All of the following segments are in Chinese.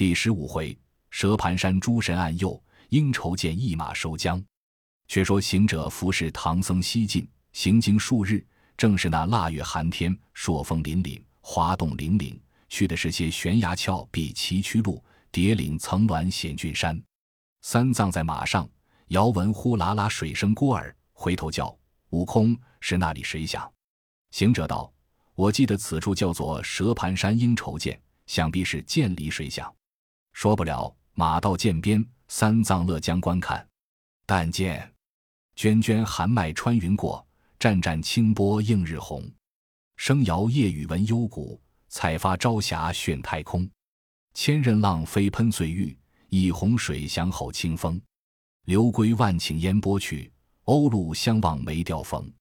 第十五回，蛇盘山诸神暗诱，应酬见一马收缰。却说行者服侍唐僧西进，行经数日，正是那腊月寒天，朔风凛凛，花动凛凛，去的是些悬崖峭壁、崎岖路、叠岭层峦、险峻山。三藏在马上，遥闻呼啦啦水声过耳，回头叫：“悟空，是那里水响？”行者道：“我记得此处叫做蛇盘山应酬见，想必是涧里水响。”说不了，马到涧边，三藏乐将观看，但见。涓涓寒脉穿云过，湛湛清波映日红。声摇夜雨闻幽谷，采发朝霞炫太空。千仞浪飞喷碎玉，一泓水响吼清风。流归万顷烟波去，鸥鹭相望梅凋风。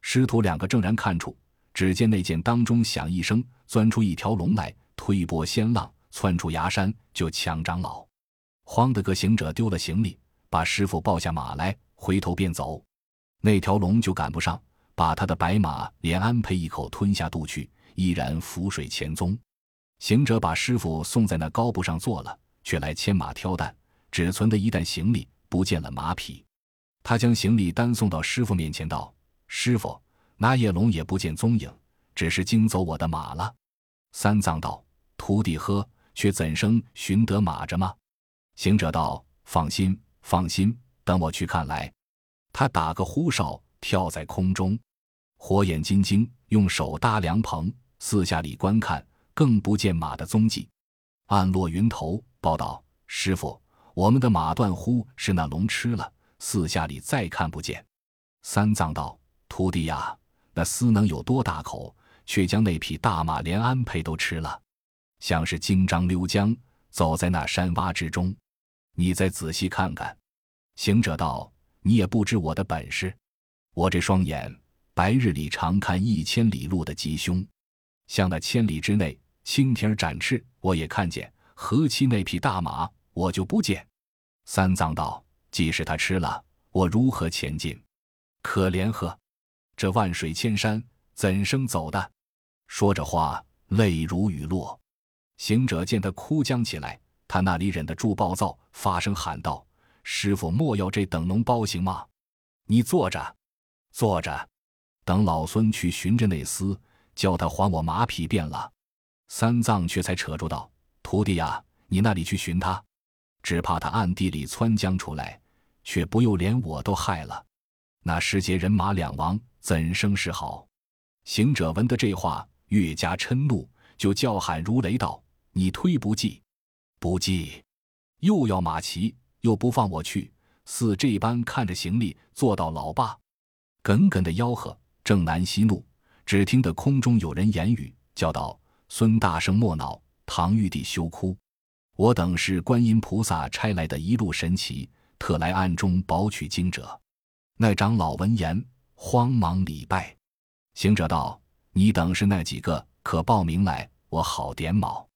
师徒两个正然看处，只见那剑当中响一声，钻出一条龙来，推波掀浪，窜出崖山就抢长老。慌得个行者丢了行李，把师傅抱下马来。回头便走，那条龙就赶不上，把他的白马连安配一口吞下肚去，依然浮水前踪。行者把师傅送在那高步上坐了，却来牵马挑担，只存的一担行李，不见了马匹。他将行李单送到师傅面前，道：“师傅，那夜龙也不见踪影，只是惊走我的马了。”三藏道：“徒弟呵，却怎生寻得马着吗？”行者道：“放心，放心。”等我去看来，他打个呼哨，跳在空中，火眼金睛，用手搭凉棚，四下里观看，更不见马的踪迹。暗落云头，报道：“师傅，我们的马断乎是那龙吃了。”四下里再看不见。三藏道：“徒弟呀，那厮能有多大口，却将那匹大马连安配都吃了？像是金张溜江，走在那山洼之中。你再仔细看看。”行者道：“你也不知我的本事，我这双眼白日里常看一千里路的吉凶，像那千里之内蜻蜓展翅，我也看见；何其那匹大马，我就不见。”三藏道：“即使他吃了，我如何前进？可怜呵，这万水千山，怎生走的？”说着话，泪如雨落。行者见他哭将起来，他那里忍得住暴躁，发声喊道。师傅莫要这等脓包行吗？你坐着，坐着，等老孙去寻着那厮，叫他还我马匹便了。三藏却才扯住道：“徒弟呀，你那里去寻他？只怕他暗地里窜将出来，却不又连我都害了。那时节人马两亡，怎生是好？”行者闻得这话，越加嗔怒，就叫喊如雷道：“你推不济，不济，又要马骑！”又不放我去，似这般看着行李，坐到老爸，耿耿的吆喝，正南息怒，只听得空中有人言语，叫道：“孙大圣莫恼，唐玉帝休哭，我等是观音菩萨差来的一路神奇，特来暗中保取经者。”那长老闻言，慌忙礼拜。行者道：“你等是那几个？可报名来，我好点卯。”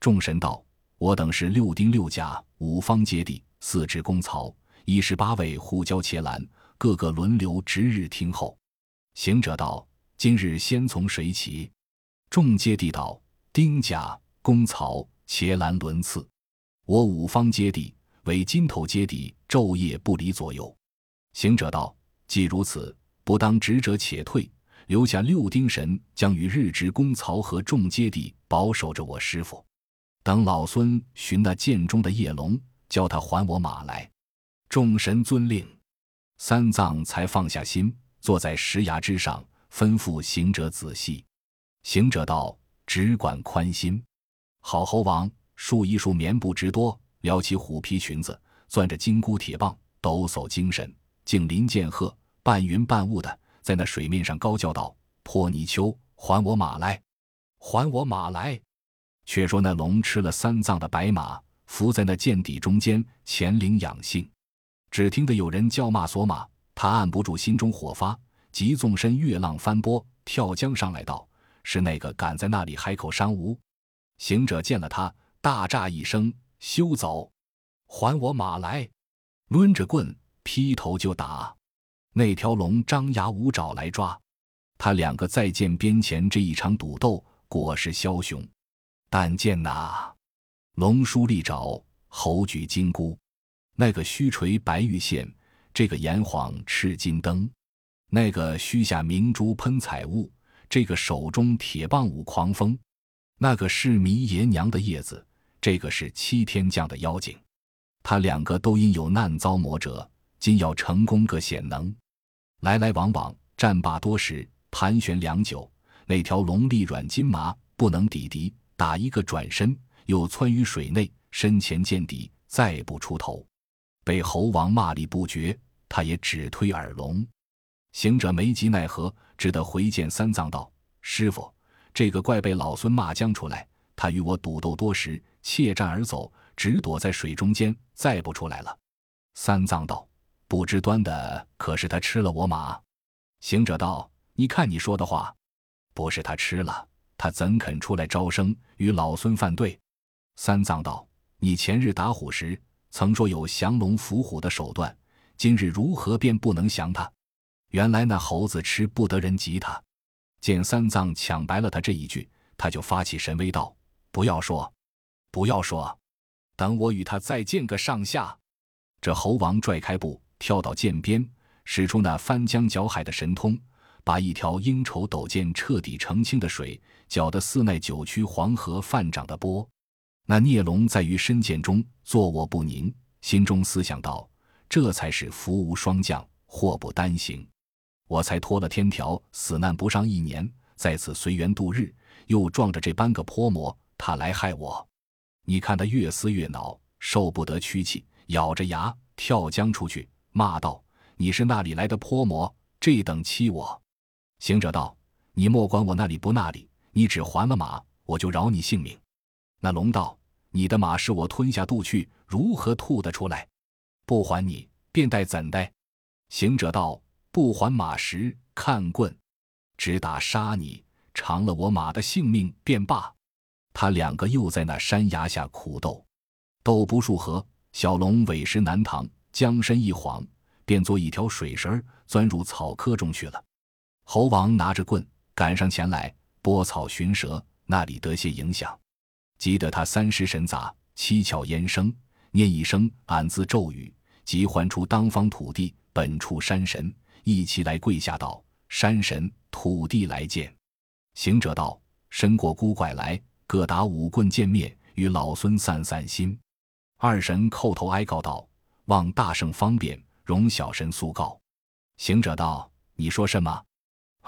众神道：“我等是六丁六甲五方揭谛。”四支公曹，一十八位护交伽蓝，个个轮流值日听候。行者道：“今日先从谁起？”众接地道：“丁甲、公曹、伽蓝轮次。我五方接地为金头接地，昼夜不离左右。”行者道：“既如此，不当执者且退，留下六丁神将与日值公曹和众接地保守着我师傅，等老孙寻那涧中的夜龙。”叫他还我马来，众神遵令，三藏才放下心，坐在石崖之上，吩咐行者仔细。行者道：“只管宽心。”好猴王束一束棉布之多，撩起虎皮裙子，攥着金箍铁棒，抖擞精神，竟临剑鹤，半云半雾的在那水面上高叫道：“破泥鳅，还我马来！还我马来！”却说那龙吃了三藏的白马。伏在那涧底中间，潜灵养性。只听得有人叫骂索马，他按不住心中火发，急纵身越浪翻波，跳江上来道：“是那个敢在那里海口伤吾？”行者见了他，大诈一声：“休走！还我马来！”抡着棍劈头就打。那条龙张牙舞爪来抓他。两个再见边前这一场赌斗，果是枭雄。但见那。龙梳利爪，猴举金箍。那个须垂白玉线，这个炎晃赤金灯。那个须下明珠喷彩雾，这个手中铁棒舞狂风。那个是迷爷娘的叶子，这个是七天将的妖精。他两个都因有难遭磨折，今要成功个显能。来来往往，战罢多时，盘旋良久。那条龙力软筋麻，不能抵敌，打一个转身，又窜于水内，身前见底，再不出头。被猴王骂力不绝，他也只推耳聋。行者没及奈何，只得回见三藏道：“师傅，这个怪被老孙骂将出来，他与我赌斗多时，怯战而走，只躲在水中间，再不出来了。”三藏道：“不知端的可是他吃了我马？”行者道：“你看你说的话，不是他吃了，他怎肯出来招生与老孙犯对？”三藏道：“你前日打虎时。”曾说有降龙伏虎的手段，今日如何便不能降他？原来那猴子吃不得人急他。见三藏抢白了他这一句，他就发起神威道：“不要说，不要说，等我与他再见个上下。”这猴王拽开步，跳到涧边，使出那翻江搅海的神通，把一条应绸斗见彻底澄清的水，搅得似奈九曲黄河泛涨的波。那孽龙在于深涧中坐卧不宁，心中思想道：“这才是福无双降，祸不单行。我才脱了天条，死难不上一年，在此随缘度日，又撞着这般个泼魔，他来害我。你看他越思越恼，受不得屈气，咬着牙跳江出去，骂道：‘你是那里来的泼魔？这等欺我！’行者道：‘你莫管我那里不那里，你只还了马，我就饶你性命。’那龙道。”你的马是我吞下肚去，如何吐得出来？不还你，便待怎的？行者道：“不还马时，看棍，只打杀你，偿了我马的性命便罢。”他两个又在那山崖下苦斗，斗不数合，小龙委实难搪，将身一晃，变作一条水蛇，钻入草窠中去了。猴王拿着棍赶上前来，拨草寻蛇，那里得些影响。急得他三尸神杂，七窍烟生，念一声俺自咒语，即唤出当方土地本处山神，一齐来跪下道：“山神，土地来见。”行者道：“身过孤拐来，各打五棍见面，与老孙散散心。”二神叩头哀告道：“望大圣方便，容小神速告。”行者道：“你说什么？”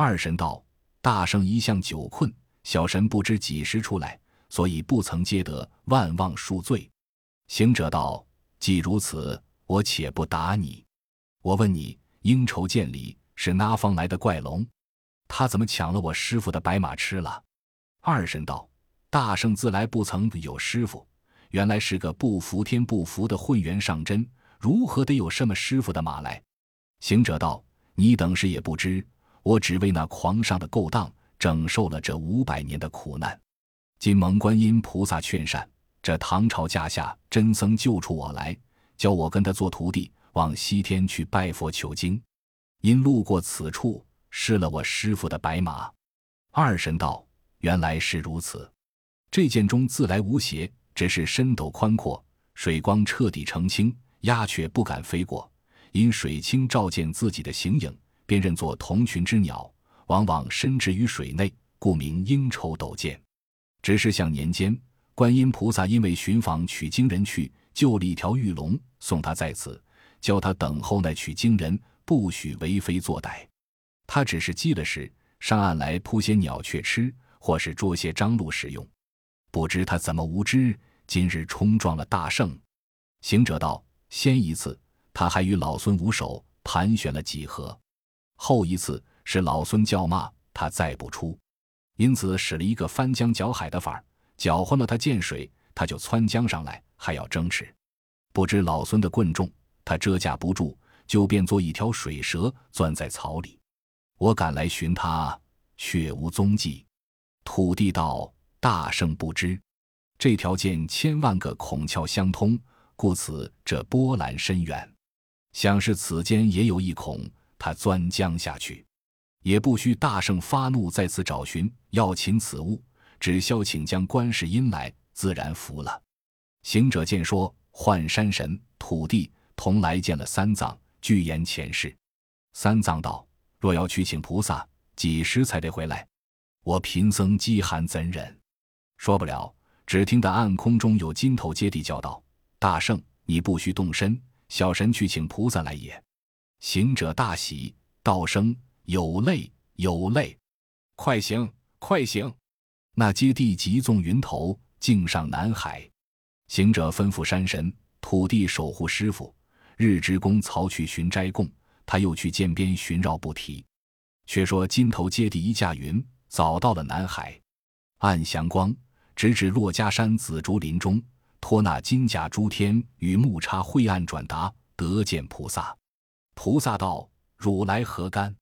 二神道：“大圣一向久困，小神不知几时出来。”所以不曾接得，万望恕罪。行者道：“既如此，我且不打你。我问你，应酬见礼是哪方来的怪龙？他怎么抢了我师傅的白马吃了？”二神道：“大圣自来不曾有师傅，原来是个不服天不服的混元上真，如何得有什么师傅的马来？”行者道：“你等是也不知，我只为那狂上的勾当，整受了这五百年的苦难。”今蒙观音菩萨劝善，这唐朝驾下真僧救出我来，教我跟他做徒弟，往西天去拜佛求经。因路过此处，失了我师傅的白马。二神道：“原来是如此。这剑中自来无邪，只是深斗宽阔，水光彻底澄清，鸦雀不敢飞过。因水清照见自己的形影，便认作同群之鸟，往往深植于水内，故名应酬斗剑。”只是向年间，观音菩萨因为寻访取经人去，救了一条玉龙，送他在此，教他等候那取经人，不许为非作歹。他只是积了时，上岸来扑些鸟雀吃，或是捉些獐鹿使用。不知他怎么无知，今日冲撞了大圣。行者道：先一次，他还与老孙无手盘旋了几合；后一次是老孙叫骂他，再不出。因此使了一个翻江搅海的法儿，搅浑了他见水，他就窜江上来，还要争持。不知老孙的棍重，他遮架不住，就变作一条水蛇，钻在草里。我赶来寻他，却无踪迹。土地道大圣不知，这条涧千万个孔窍相通，故此这波澜深远。想是此间也有一孔，他钻江下去。也不需大圣发怒在此找寻要擒此物，只消请将观世音来，自然服了。行者见说，唤山神、土地同来见了三藏，具言前世。三藏道：“若要去请菩萨，几时才得回来？我贫僧饥寒怎忍？”说不了。只听得暗空中有金头接地叫道：“大圣，你不须动身，小神去请菩萨来也。”行者大喜，道声：“有泪，有泪，快行，快行！”那接地急纵云头，径上南海。行者吩咐山神、土地守护师傅，日之公曹去寻斋供。他又去涧边寻绕不提。却说金头接地一驾云，早到了南海，暗祥光。直指珞珈山紫竹林中，托那金甲诸天与木叉晦暗转达，得见菩萨。菩萨道：“汝来何干？”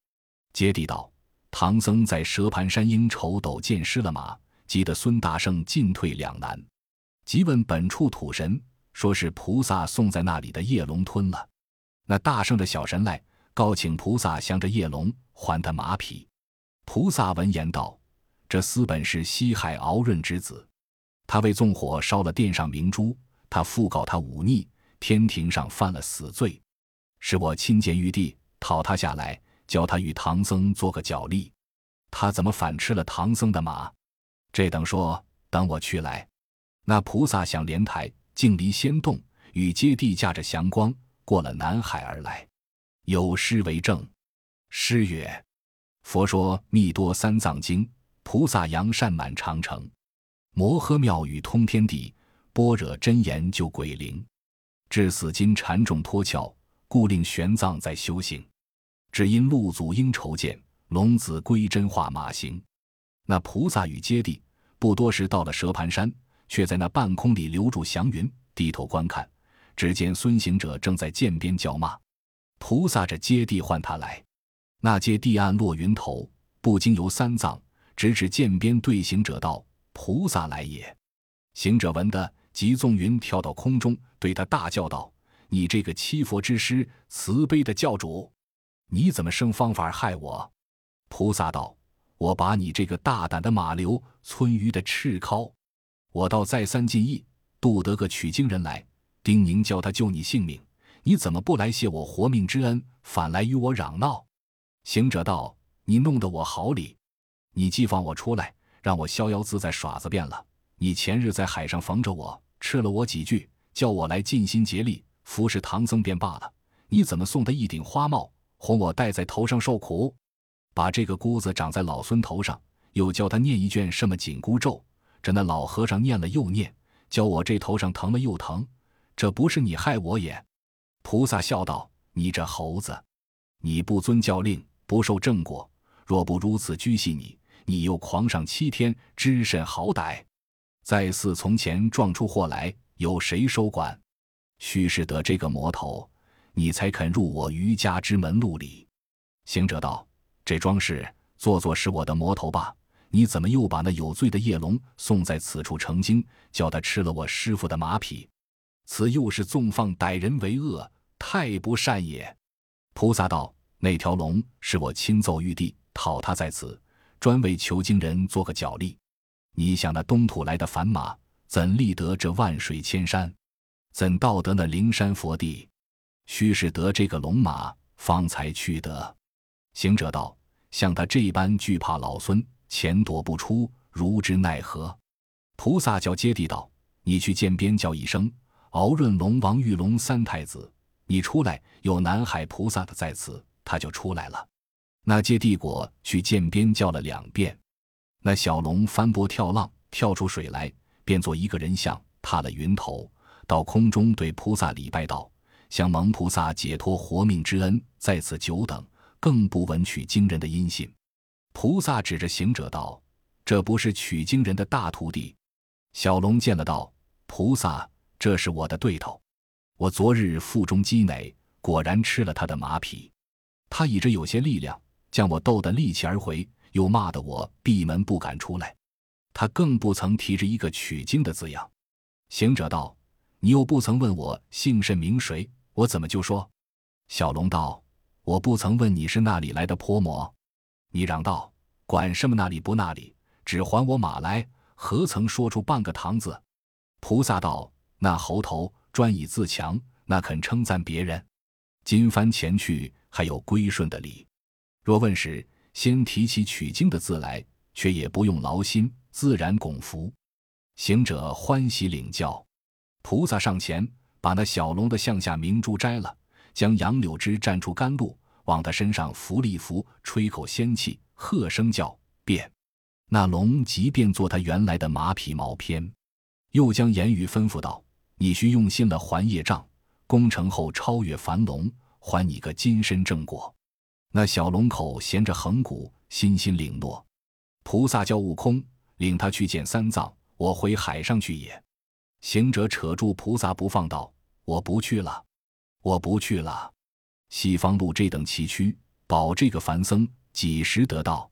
揭谛道：“唐僧在蛇盘山应酬斗见失了马，急得孙大圣进退两难。即问本处土神，说是菩萨送在那里的夜龙吞了。那大圣的小神来告请菩萨降着夜龙，还他马匹。菩萨闻言道：“这厮本是西海敖润之子。”他为纵火烧了殿上明珠，他复告他忤逆，天庭上犯了死罪，是我亲见玉帝讨他下来，教他与唐僧做个脚力。他怎么反吃了唐僧的马？这等说，等我去来。那菩萨想莲台，竟离仙洞，与接地驾着祥光过了南海而来。有诗为证：诗曰：“佛说密多三藏经，菩萨扬善满长城。”摩诃妙语通天地，般若真言救鬼灵。至死今禅众脱壳，故令玄奘在修行。只因陆祖应筹见，龙子归真化马行。那菩萨与揭谛不多时到了蛇盘山，却在那半空里留住祥云，低头观看，只见孙行者正在涧边叫骂。菩萨着揭谛唤他来，那揭谛暗落云头，不经由三藏，直指涧边对行者道。菩萨来也！行者闻得，即纵云跳到空中，对他大叫道：“你这个欺佛之师，慈悲的教主，你怎么生方法害我？”菩萨道：“我把你这个大胆的马流，村鱼的赤尻，我倒再三进意，渡得个取经人来，叮咛叫他救你性命，你怎么不来谢我活命之恩，反来与我嚷闹？”行者道：“你弄得我好礼，你既放我出来。”让我逍遥自在耍子便了。你前日在海上逢着我，吃了我几句，叫我来尽心竭力服侍唐僧便罢了。你怎么送他一顶花帽，哄我戴在头上受苦？把这个箍子长在老孙头上，又教他念一卷什么紧箍咒？这那老和尚念了又念，教我这头上疼了又疼。这不是你害我也？菩萨笑道：“你这猴子，你不遵教令，不受正果。若不如此拘系你。”你又狂上七天，知甚好歹？再似从前撞出祸来，有谁收管？须是得这个魔头，你才肯入我余家之门路里。行者道：“这桩事做做是我的魔头吧？你怎么又把那有罪的夜龙送在此处成精，叫他吃了我师傅的马匹？此又是纵放歹人为恶，太不善也。”菩萨道：“那条龙是我亲奏玉帝，讨他在此。”专为求经人做个脚力，你想那东土来的凡马，怎立得这万水千山？怎到得那灵山佛地？须是得这个龙马，方才去得。行者道：像他这般惧怕老孙，前躲不出，如之奈何？菩萨叫接地道：你去涧边叫一声，敖润龙王、玉龙三太子，你出来，有南海菩萨的在此，他就出来了。那接地果去涧边叫了两遍，那小龙翻波跳浪，跳出水来，变作一个人像，踏了云头，到空中对菩萨礼拜道：“向蒙菩萨解脱活命之恩，在此久等，更不闻取经人的音信。”菩萨指着行者道：“这不是取经人的大徒弟。”小龙见了道：“菩萨，这是我的对头，我昨日腹中积馁，果然吃了他的马匹，他倚着有些力量。”将我斗得力气而回，又骂得我闭门不敢出来。他更不曾提着一个取经的字样。行者道：“你又不曾问我姓甚名谁，我怎么就说？”小龙道：“我不曾问你是那里来的泼魔。”你嚷道：“管什么那里不那里，只还我马来，何曾说出半个唐字？”菩萨道：“那猴头专以自强，那肯称赞别人。今番前去，还有归顺的理。若问时，先提起取经的字来，却也不用劳心，自然拱服。行者欢喜领教。菩萨上前，把那小龙的项下明珠摘了，将杨柳枝蘸出甘露，往他身上拂了一拂，吹口仙气，喝声叫变。那龙即便做他原来的马匹毛片，又将言语吩咐道：“你须用心了还业障，功成后超越凡龙，还你个金身正果。”那小龙口衔着横骨，心心领诺。菩萨叫悟空领他去见三藏，我回海上去也。行者扯住菩萨不放道：“我不去了，我不去了。西方路这等崎岖，保这个凡僧几时得到？”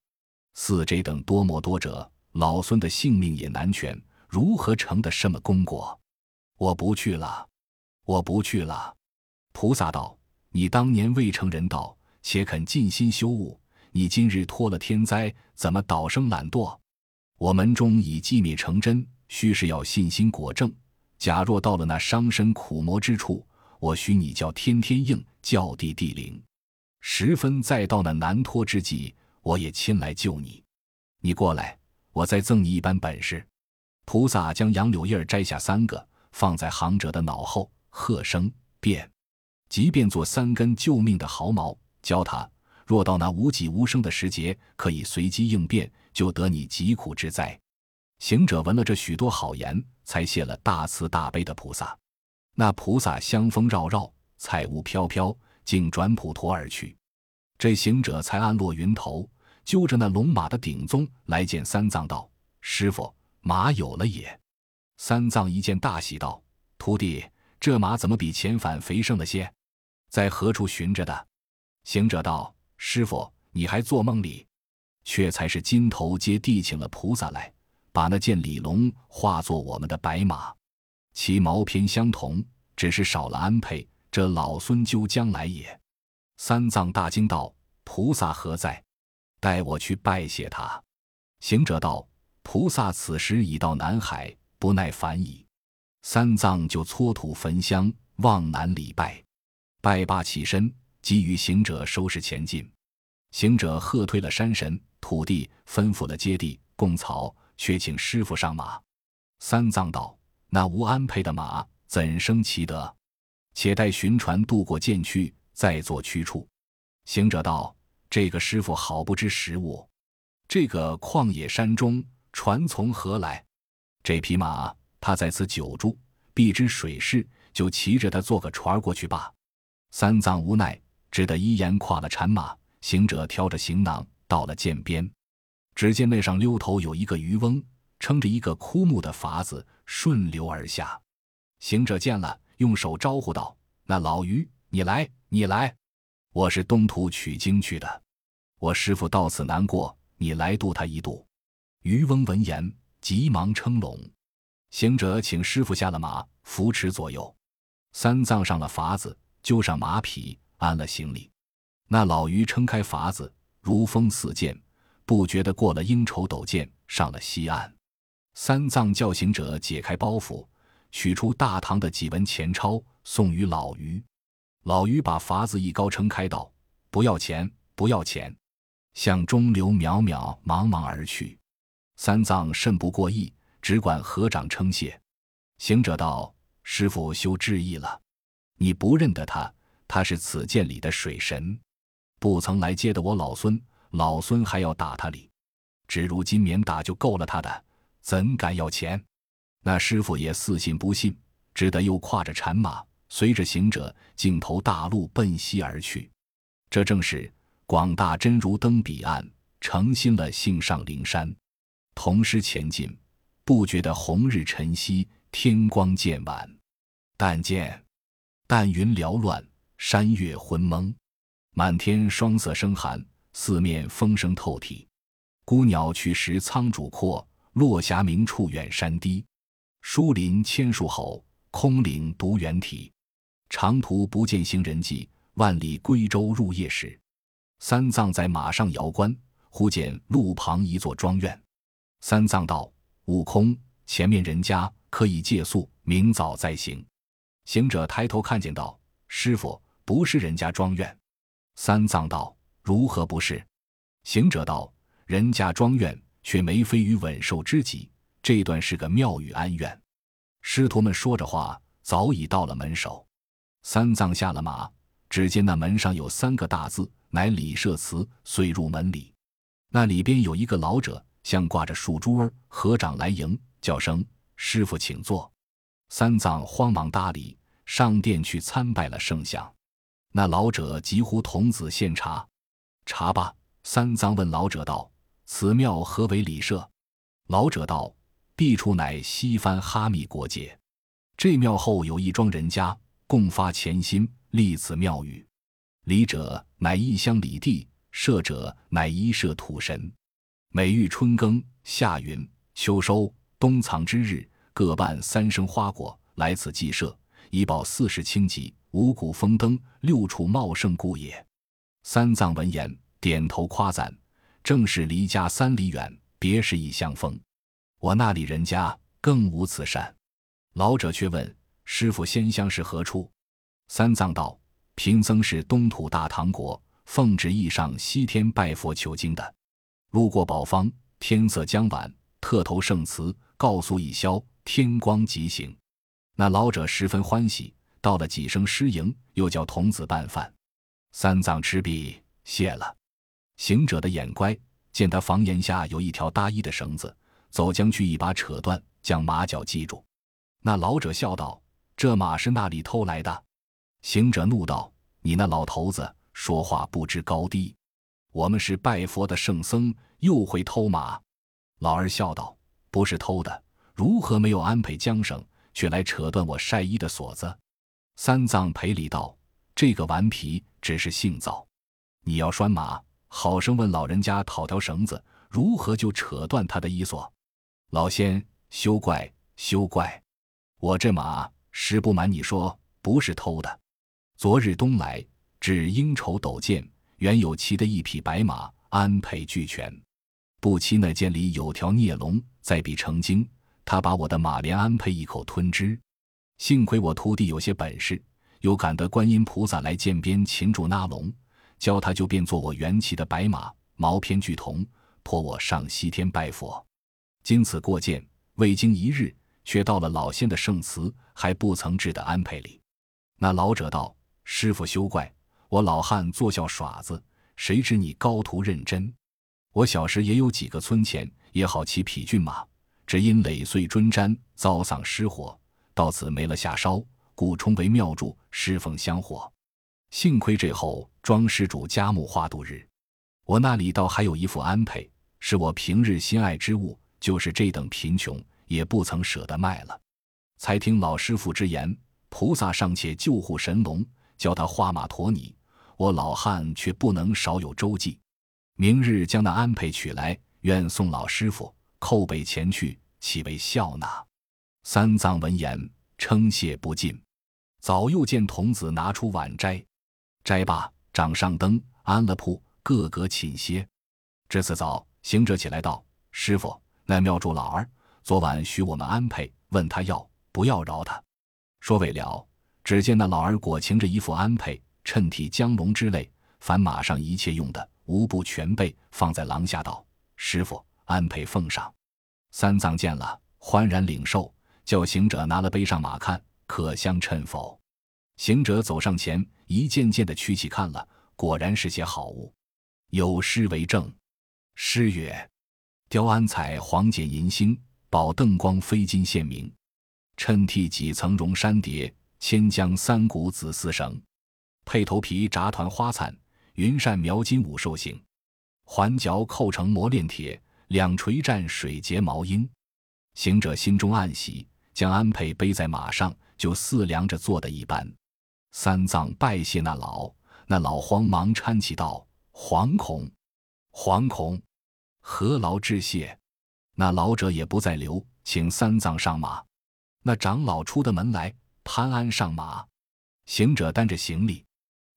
似这等多么多者，老孙的性命也难全，如何成的什么功果？我不去了，我不去了。菩萨道：“你当年未成人道，且肯尽心修悟。你今日脱了天灾，怎么倒生懒惰？我门中已寂灭成真，须是要信心果正。假若到了那伤身苦磨之处，我许你叫天天应，叫地地灵。十分再到那难脱之际。”我也亲来救你，你过来，我再赠你一般本事。菩萨将杨柳叶摘下三个，放在行者的脑后，喝声变，即便做三根救命的毫毛，教他若到那无己无声的时节，可以随机应变，就得你疾苦之灾。行者闻了这许多好言，才谢了大慈大悲的菩萨。那菩萨香风绕绕，彩雾飘飘，竟转普陀而去。这行者才安落云头。揪着那龙马的顶宗来见三藏道：“师傅，马有了也。”三藏一见大喜道：“徒弟，这马怎么比前反肥盛了些？在何处寻着的？”行者道：“师傅，你还做梦里？却才是金头接地请了菩萨来，把那件李龙化作我们的白马，其毛偏相同，只是少了安配。这老孙究将来也。”三藏大惊道：“菩萨何在？”带我去拜谢他。行者道：“菩萨此时已到南海，不耐烦矣。”三藏就搓土焚香，望南礼拜。拜罢起身，即与行者收拾前进。行者喝退了山神、土地，吩咐了接地、供草，却请师傅上马。三藏道：“那无安配的马，怎生其德？且待寻船渡过涧去，再做驱处。”行者道。这个师傅好不知时务，这个旷野山中船从何来？这匹马他在此久住，必知水势，就骑着他做个船过去罢。三藏无奈，只得依言跨了产马。行者挑着行囊到了涧边，只见那上溜头有一个渔翁，撑着一个枯木的筏子顺流而下。行者见了，用手招呼道：“那老渔，你来，你来。”我是东土取经去的，我师傅到此难过，你来渡他一渡。渔翁闻言，急忙称拢。行者请师傅下了马，扶持左右。三藏上了筏子，揪上马匹，安了行李。那老渔撑开筏子，如风似箭，不觉得过了应酬斗剑，上了西岸。三藏叫行者解开包袱，取出大唐的几文钱钞，送与老渔。老渔把筏子一高撑开，道：“不要钱，不要钱。”向中流渺渺茫茫而去。三藏甚不过意，只管合掌称谢。行者道：“师傅休质疑了，你不认得他，他是此涧里的水神，不曾来接的我老孙，老孙还要打他哩。只如今免打就够了他的，怎敢要钱？”那师傅也似信不信，只得又跨着禅马。随着行者径投大路奔西而去，这正是广大真如登彼岸，诚心了性上灵山。同时前进，不觉得红日晨曦，天光渐晚。但见淡云缭乱，山月昏蒙，满天霜色生寒，四面风声透体。孤鸟去时苍渚阔，落霞明处远山低。疏林千树吼，空岭独猿啼。长途不见行人迹，万里归舟入夜时。三藏在马上遥观，忽见路旁一座庄院。三藏道：“悟空，前面人家可以借宿，明早再行。行者抬头看见道：“师傅，不是人家庄院。”三藏道：“如何不是？”行者道：“人家庄院却没飞于稳寿之极，这段是个庙宇安院。”师徒们说着话，早已到了门首。三藏下了马，只见那门上有三个大字，乃李舍祠，遂入门里。那里边有一个老者，像挂着树珠儿，合掌来迎，叫声：“师傅，请坐。”三藏慌忙搭理，上殿去参拜了圣像。那老者急呼童子献茶，查罢，三藏问老者道：“此庙何为礼社？”老者道：“地处乃西番哈密国界，这庙后有一庄人家，共发虔心立此庙宇。礼者乃一乡礼地，社者乃一社土神。每遇春耕、夏耘、秋收、冬藏之日。”各办三生花果来此祭社，以保四时清吉、五谷丰登、六畜茂盛故也。三藏闻言，点头夸赞：“正是离家三里远，别是异乡风。我那里人家更无此善。”老者却问：“师傅仙乡是何处？”三藏道：“贫僧是东土大唐国，奉旨意上西天拜佛求经的。路过宝方，天色将晚，特投圣祠，告诉一宵。”天光即行，那老者十分欢喜，道了几声诗迎，又叫童子拌饭。三藏吃毕，谢了。行者的眼乖，见他房檐下有一条搭衣的绳子，走将去一把扯断，将马脚系住。那老者笑道：“这马是那里偷来的？”行者怒道：“你那老头子说话不知高低，我们是拜佛的圣僧，又会偷马？”老二笑道：“不是偷的。”如何没有安排缰绳，却来扯断我晒衣的锁子？三藏赔礼道：“这个顽皮只是性躁，你要拴马，好生问老人家讨条绳子，如何就扯断他的衣索？”老仙休怪休怪，我这马实不瞒你说，不是偷的。昨日东来至应酬斗见，原有骑的一匹白马，安配俱全，不期那涧里有条孽龙在彼成精。他把我的马连安配一口吞之，幸亏我徒弟有些本事，又赶得观音菩萨来涧边擒住那龙，教他就变作我元起的白马，毛片俱同，驮我上西天拜佛。经此过涧，未经一日，却到了老仙的圣祠，还不曾至的安配里。那老者道：“师傅休怪，我老汉做笑耍子，谁知你高徒认真。我小时也有几个村钱，也好骑匹骏马。”只因累岁尊瞻，遭丧失火，到此没了下梢，故充为庙祝，侍奉香火。幸亏这后庄施主家木花度日，我那里倒还有一副安配，是我平日心爱之物，就是这等贫穷，也不曾舍得卖了。才听老师傅之言，菩萨尚且救护神龙，叫他画马驮你，我老汉却不能少有周济。明日将那安配取来，愿送老师傅。叩背前去，岂为笑纳？三藏闻言称谢不尽。早又见童子拿出碗斋，斋罢，掌上灯，安了铺，个个寝歇。至此早，行者起来道：“师傅，那庙祝老儿昨晚许我们安配，问他要不要饶他。”说未了，只见那老儿裹擎着一副安配，衬体江龙之类，凡马上一切用的，无不全备，放在廊下道：“师傅，安配奉上。”三藏见了，欢然领受，叫行者拿了背上马看，可相称否？行者走上前，一件件的取起看了，果然是些好物。有诗为证：诗曰：“雕鞍彩黄剪银星，宝镫光飞金线明。衬替几层绒山叠，千江三股紫丝绳。配头皮炸团花灿，云扇描金五兽形。环角扣成磨炼铁。”两垂战水结毛缨，行者心中暗喜，将安配背在马上，就似量着做的一般。三藏拜谢那老，那老慌忙搀起道：“惶恐，惶恐，何劳致谢？”那老者也不再留，请三藏上马。那长老出的门来，潘安上马。行者担着行李，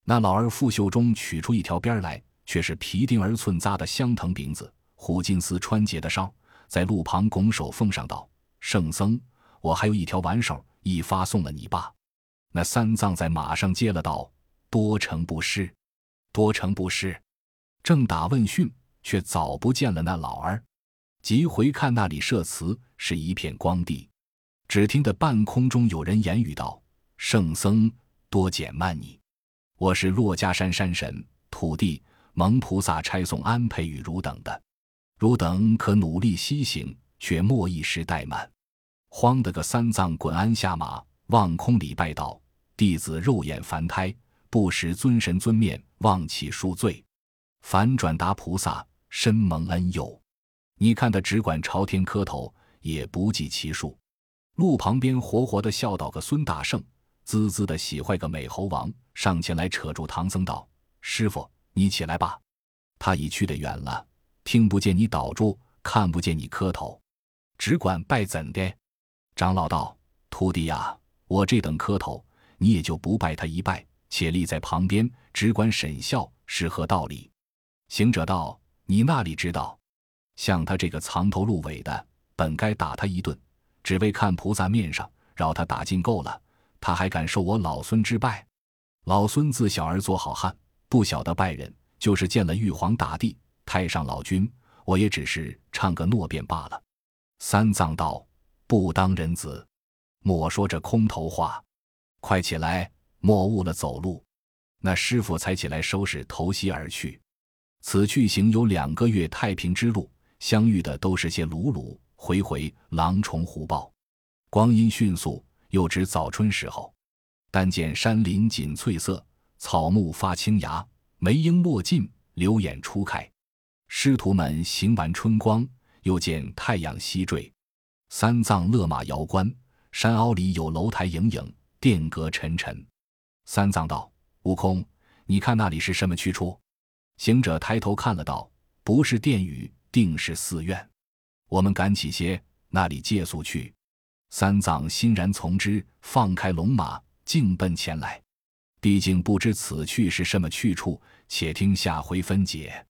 那老儿腹袖中取出一条鞭来，却是皮钉儿寸扎的香藤柄子。虎金丝穿结的梢，在路旁拱手奉上道：“圣僧，我还有一条挽手，亦发送了你爸。”那三藏在马上接了道：“多成不失，多成不失。”正打问讯，却早不见了那老儿。急回看那里，设祠是一片光地。只听得半空中有人言语道：“圣僧多减慢你，我是珞珈山山神，土地蒙菩萨差送安培与汝等的，汝等可努力西行，却莫一时怠慢。”慌得个三藏滚鞍下马，望空礼拜道：“弟子肉眼凡胎，不识尊神尊面，望其恕罪。”反转达菩萨深蒙恩佑。你看他只管朝天磕头，也不计其数。路旁边活活的笑倒个孙大圣，滋滋的喜坏个美猴王，上前来扯住唐僧道：“师傅，你起来吧。他已去得远了，听不见你祷祝，看不见你磕头，只管拜怎的？”长老道：“徒弟呀，我这等磕头，你也就不拜他一拜，且立在旁边，只管审笑，是何道理？”行者道：“你那里知道？”像他这个藏头露尾的，本该打他一顿，只为看菩萨面上，饶他打尽够了，他还敢受我老孙之拜？老孙自小儿做好汉，不晓得拜人，就是见了玉皇大帝、太上老君，我也只是唱个诺便罢了。三藏道：“不当人子，莫说这空头话，快起来，莫误了走路。”那师傅才起来收拾头西而去。此去行有两个月太平之路。相遇的都是些鲁鲁回回、狼虫虎豹，光阴迅速，又值早春时候。但见山林锦翠色，草木发青芽，梅樱落尽，柳眼初开。师徒们行完春光，又见太阳西坠。三藏勒马遥观，山坳里有楼台影影，殿阁沉沉。三藏道：“悟空，你看那里是什么去处？”行者抬头看了道：“不是殿宇。”定是寺院，我们赶起些，那里借宿去。三藏欣然从之，放开龙马，径奔前来。毕竟不知此去是什么去处，且听下回分解。